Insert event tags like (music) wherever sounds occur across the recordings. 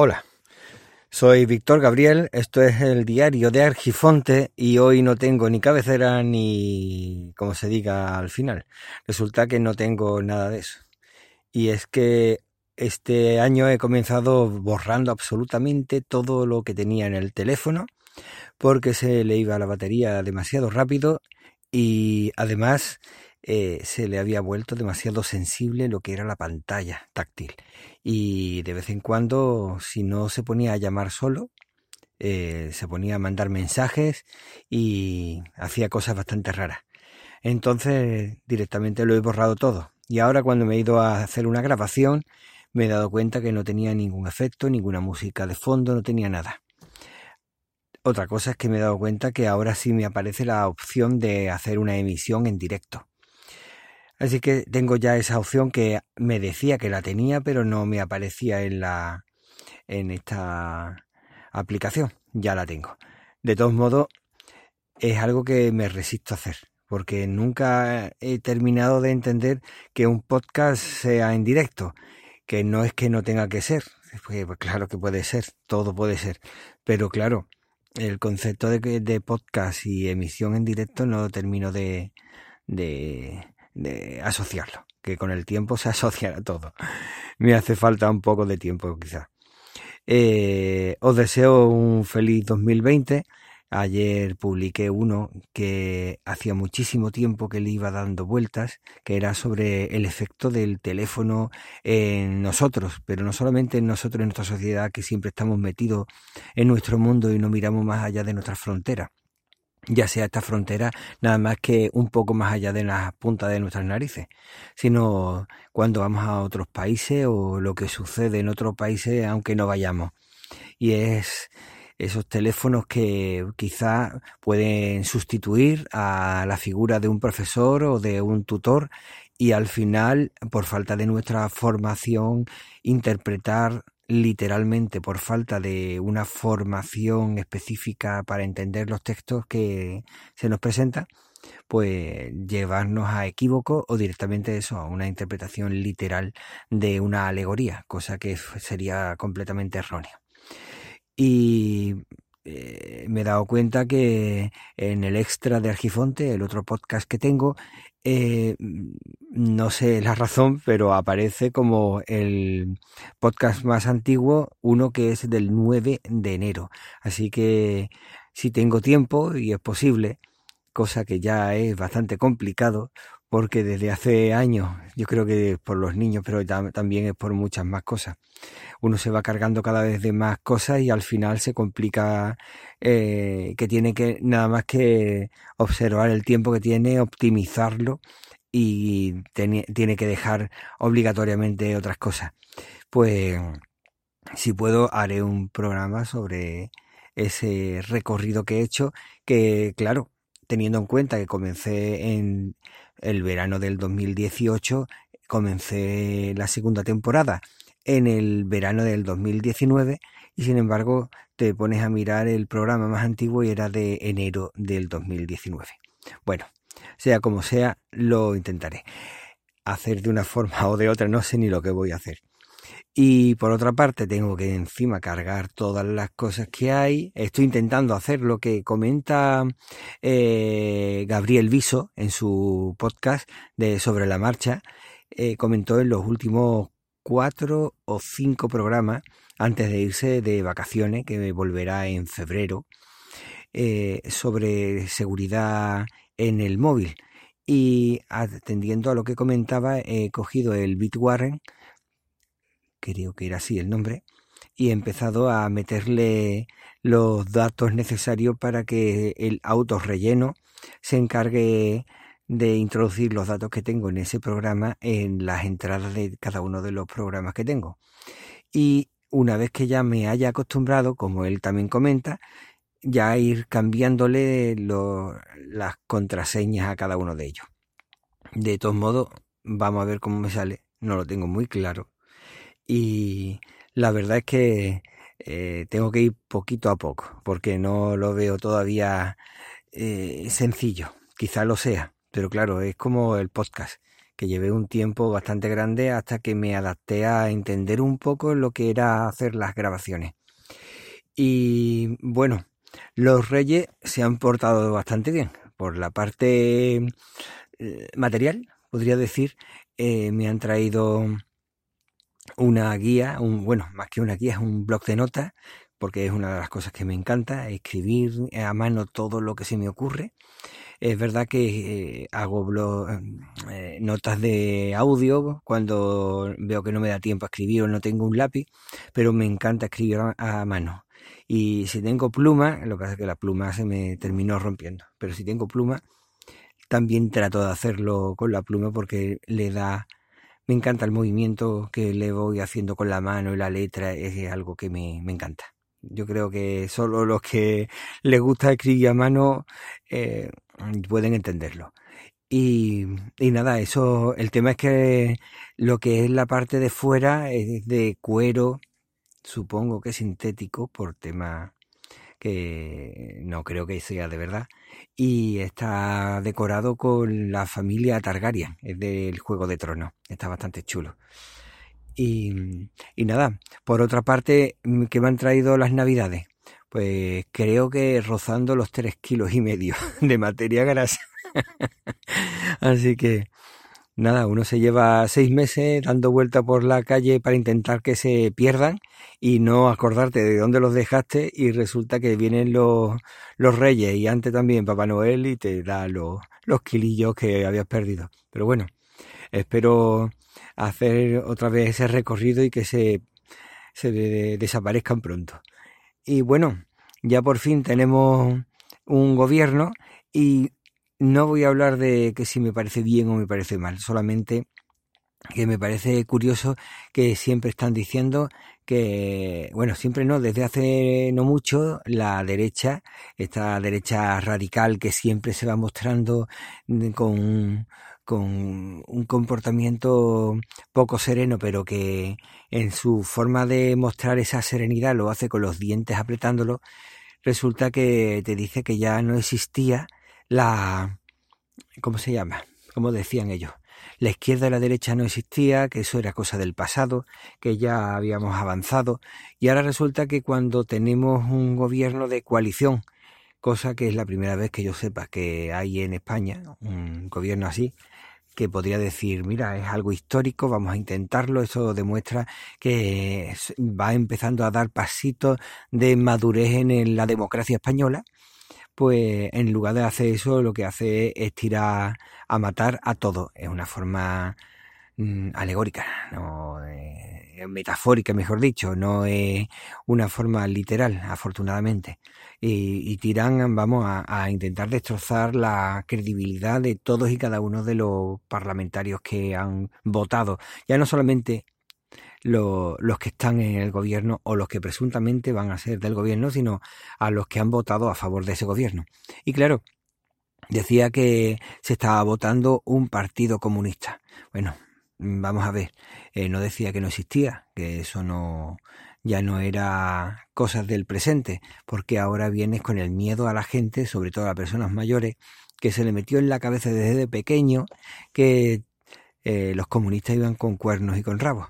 Hola, soy Víctor Gabriel, esto es el diario de Argifonte y hoy no tengo ni cabecera ni, como se diga al final. Resulta que no tengo nada de eso. Y es que este año he comenzado borrando absolutamente todo lo que tenía en el teléfono porque se le iba la batería demasiado rápido y además eh, se le había vuelto demasiado sensible lo que era la pantalla táctil. Y de vez en cuando, si no se ponía a llamar solo, eh, se ponía a mandar mensajes y hacía cosas bastante raras. Entonces directamente lo he borrado todo. Y ahora cuando me he ido a hacer una grabación, me he dado cuenta que no tenía ningún efecto, ninguna música de fondo, no tenía nada. Otra cosa es que me he dado cuenta que ahora sí me aparece la opción de hacer una emisión en directo. Así que tengo ya esa opción que me decía que la tenía, pero no me aparecía en la en esta aplicación. Ya la tengo. De todos modos, es algo que me resisto a hacer, porque nunca he terminado de entender que un podcast sea en directo, que no es que no tenga que ser, pues, claro que puede ser, todo puede ser, pero claro, el concepto de, de podcast y emisión en directo no termino de, de de asociarlo, que con el tiempo se (laughs) asociará todo. Me hace falta un poco de tiempo quizá. Eh, os deseo un feliz 2020. Ayer publiqué uno que hacía muchísimo tiempo que le iba dando vueltas, que era sobre el efecto del teléfono en nosotros, pero no solamente en nosotros, en nuestra sociedad, que siempre estamos metidos en nuestro mundo y no miramos más allá de nuestras fronteras ya sea esta frontera nada más que un poco más allá de las puntas de nuestras narices, sino cuando vamos a otros países o lo que sucede en otros países aunque no vayamos. Y es esos teléfonos que quizá pueden sustituir a la figura de un profesor o de un tutor y al final, por falta de nuestra formación, interpretar literalmente por falta de una formación específica para entender los textos que se nos presentan, pues llevarnos a equívoco o directamente eso, a una interpretación literal de una alegoría, cosa que sería completamente errónea. Y eh, me he dado cuenta que en el extra de Argifonte, el otro podcast que tengo, eh, no sé la razón, pero aparece como el podcast más antiguo, uno que es del 9 de enero. Así que si tengo tiempo y es posible, cosa que ya es bastante complicado, porque desde hace años, yo creo que por los niños, pero también es por muchas más cosas. Uno se va cargando cada vez de más cosas y al final se complica eh, que tiene que nada más que observar el tiempo que tiene, optimizarlo y tiene que dejar obligatoriamente otras cosas. Pues si puedo haré un programa sobre ese recorrido que he hecho, que claro, teniendo en cuenta que comencé en el verano del 2018, comencé la segunda temporada en el verano del 2019 y sin embargo te pones a mirar el programa más antiguo y era de enero del 2019. Bueno, sea como sea, lo intentaré. Hacer de una forma (laughs) o de otra, no sé ni lo que voy a hacer. Y por otra parte, tengo que encima cargar todas las cosas que hay. Estoy intentando hacer lo que comenta eh, Gabriel Viso en su podcast de Sobre la Marcha. Eh, comentó en los últimos cuatro o cinco programas antes de irse de vacaciones, que volverá en febrero, eh, sobre seguridad en el móvil. Y atendiendo a lo que comentaba, he cogido el Bitwarren creo que era así el nombre, y he empezado a meterle los datos necesarios para que el auto relleno se encargue de introducir los datos que tengo en ese programa en las entradas de cada uno de los programas que tengo. Y una vez que ya me haya acostumbrado, como él también comenta, ya ir cambiándole las contraseñas a cada uno de ellos. De todos modos, vamos a ver cómo me sale. No lo tengo muy claro y la verdad es que eh, tengo que ir poquito a poco porque no lo veo todavía eh, sencillo. Quizá lo sea, pero claro, es como el podcast, que llevé un tiempo bastante grande hasta que me adapté a entender un poco lo que era hacer las grabaciones. Y bueno, los Reyes se han portado bastante bien. Por la parte eh, material, podría decir, me han traído una guía, un, bueno, más que una guía, es un blog de notas, porque es una de las cosas que me encanta, escribir a mano todo lo que se me ocurre. Es verdad que eh, hago blog, notas de audio cuando veo que no me da tiempo a escribir o no tengo un lápiz, pero me encanta escribir a mano. Y si tengo pluma, lo que pasa es que la pluma se me terminó rompiendo. Pero si tengo pluma, también trato de hacerlo con la pluma porque le da... Me encanta el movimiento que le voy haciendo con la mano y la letra, es algo que me, encanta. Yo creo que solo (laughs) los que les gusta escribir a mano eh, pueden entenderlo. Y, y, nada, eso, el tema es que lo que es la parte de fuera es de cuero, supongo que sintético por tema que no creo que sea de verdad y está decorado con la familia Targaryen, es del Juego de Tronos, está bastante chulo. Y, y nada, por otra parte, mm, ¿qué me han traído las navidades? Pues creo que rozando los tres kilos y medio (laughs) de materia grasa. (laughs) Así que nada, uno se lleva seis meses dando vuelta por la calle para intentar que se pierdan y no acordarte de dónde los dejaste y resulta que vienen los, los reyes y antes también Papá Noel y te da los, los kilillos que habías perdido. Pero bueno, espero hacer otra vez ese recorrido y que se, se desaparezcan pronto. Y bueno, ya por fin tenemos un gobierno y no voy a hablar de que si me parece bien o me parece mal, solamente que me parece curioso que siempre están diciendo que, bueno, siempre no, desde hace no mucho, la derecha, esta derecha radical que siempre se va mostrando con, con un comportamiento poco sereno, pero que en su forma de mostrar esa serenidad lo hace con los dientes apretándolo, resulta que te dice que ya no existía la... ¿Cómo se llama? Como decían ellos. La izquierda y la derecha no existía, que eso era cosa del pasado, que ya habíamos avanzado, y ahora resulta que cuando tenemos un gobierno de coalición, cosa que es la primera vez que yo sepa que hay en España un gobierno así, que podría decir, mira, es algo histórico, vamos a intentarlo, eso demuestra que va empezando a dar pasitos de madurez en la democracia española, pues en lugar de hacer eso, lo que hace es tirar a matar a todo. Es una forma mm, alegórica, no eh, metafórica, mejor dicho, no es una forma literal, afortunadamente. Y, tiran, vamos, a, a, intentar destrozar la credibilidad de todos y cada uno de los parlamentarios que han votado, ya no solamente los que están en el gobierno o los que presuntamente van a ser del gobierno, sino a los que han votado a favor de ese gobierno. Y claro, decía que se estaba votando un partido comunista. Bueno, vamos a ver, eh, no decía que no existía, que eso no ya no era cosas del presente, porque ahora vienes con el miedo a la gente, sobre todo a personas mayores, que se le metió en la cabeza desde pequeño que eh, los comunistas iban con cuernos y con rabos.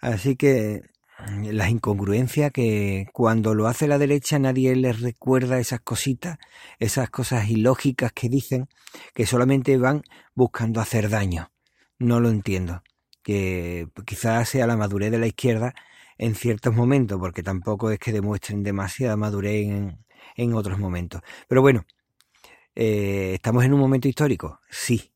Así que mm, las incongruencias que cuando lo hace la derecha nadie les recuerda esas cositas, esas cosas ilógicas que dicen, que solamente van buscando hacer daño. No lo entiendo. Que quizás sea la madurez de la izquierda en ciertos momentos, porque tampoco es que demuestren demasiada madurez en, otros momentos. Pero bueno, eh, ¿estamos en un momento histórico? Sí,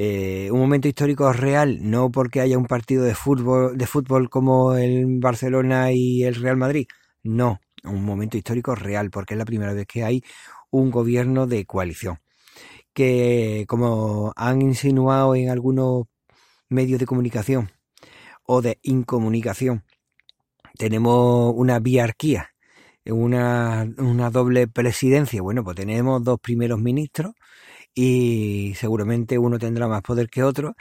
eh, un momento histórico real, no porque haya un partido de fútbol, de fútbol como el Barcelona y el Real Madrid, no, un momento histórico real, porque es la primera vez que hay un gobierno de coalición. Que como han insinuado en algunos medios de comunicación o de incomunicación, tenemos una biarquía, una, una doble presidencia. Bueno, pues tenemos dos primeros ministros y seguramente uno tendrá más poder que otro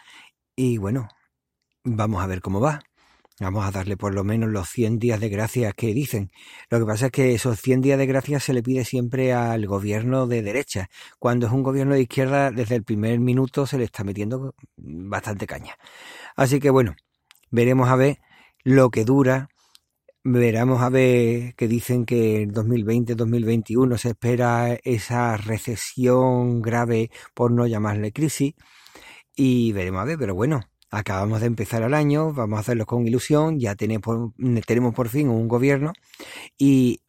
y bueno, vamos a ver cómo va. Vamos a darle por lo menos los 100 días de gracia que dicen. Lo que pasa es que esos 100 días de gracia se le pide siempre al gobierno de derecha. Cuando es un gobierno de izquierda, desde el primer minuto se le está metiendo bastante caña. Así que bueno, veremos a ver lo que dura. Veremos a ver que dicen que en 2020-2021 se espera esa recesión grave, por no llamarle crisis. Y veremos a ver, pero bueno, acabamos de empezar el año, vamos a hacerlo con ilusión, ya tenemos, tenemos por fin un gobierno y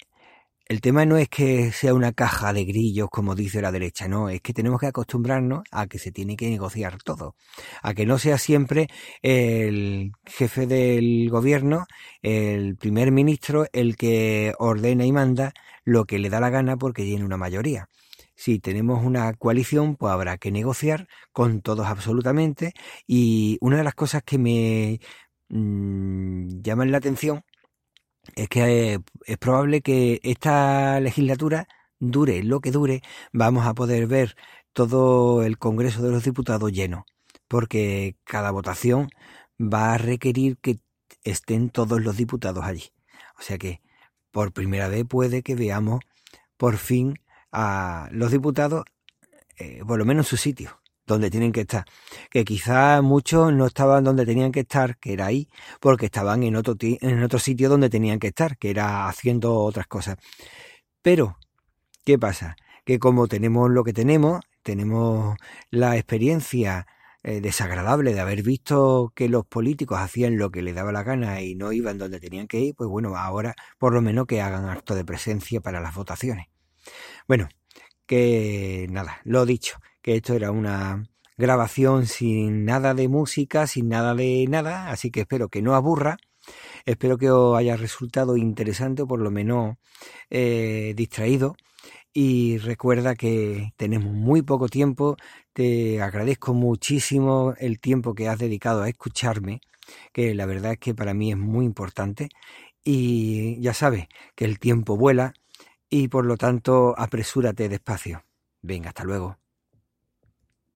el tema no es que sea una caja de grillos, como dice la derecha, no, es que tenemos que acostumbrarnos a que se tiene que negociar todo, a que no sea siempre el jefe del gobierno, el primer ministro, el que ordena y manda lo que le da la gana porque tiene una mayoría si tenemos una coalición, pues habrá que negociar con todos absolutamente. Y una de las cosas que me mm, llaman la atención es que eh, es probable que esta legislatura dure lo que dure, vamos a poder ver todo el Congreso de los Diputados lleno, porque cada votación va a requerir que estén todos los diputados allí. O sea que por primera vez puede que veamos por fin a los diputados, eh, por lo menos en su sitio, donde tienen que estar. Que quizás muchos no estaban donde tenían que estar, que era ahí, porque estaban en otro, en otro sitio donde tenían que estar, que era haciendo otras cosas. Pero, ¿qué pasa? Que como tenemos lo que tenemos, tenemos la experiencia eh, desagradable de haber visto que los políticos hacían lo que les daba la gana y no iban donde tenían que ir, pues bueno, ahora por lo menos que hagan acto de presencia para las votaciones. Bueno, que nada, lo dicho, que esto era una grabación sin nada de música, sin nada de nada, así que espero que no aburra. Espero que os haya resultado interesante o por lo menos eh, distraído. Y recuerda que tenemos muy poco tiempo. Te agradezco muchísimo el tiempo que has dedicado a escucharme, que la verdad es que para mí es muy importante. Y ya sabes que el tiempo vuela y por lo tanto apresúrate despacio. Venga, hasta luego.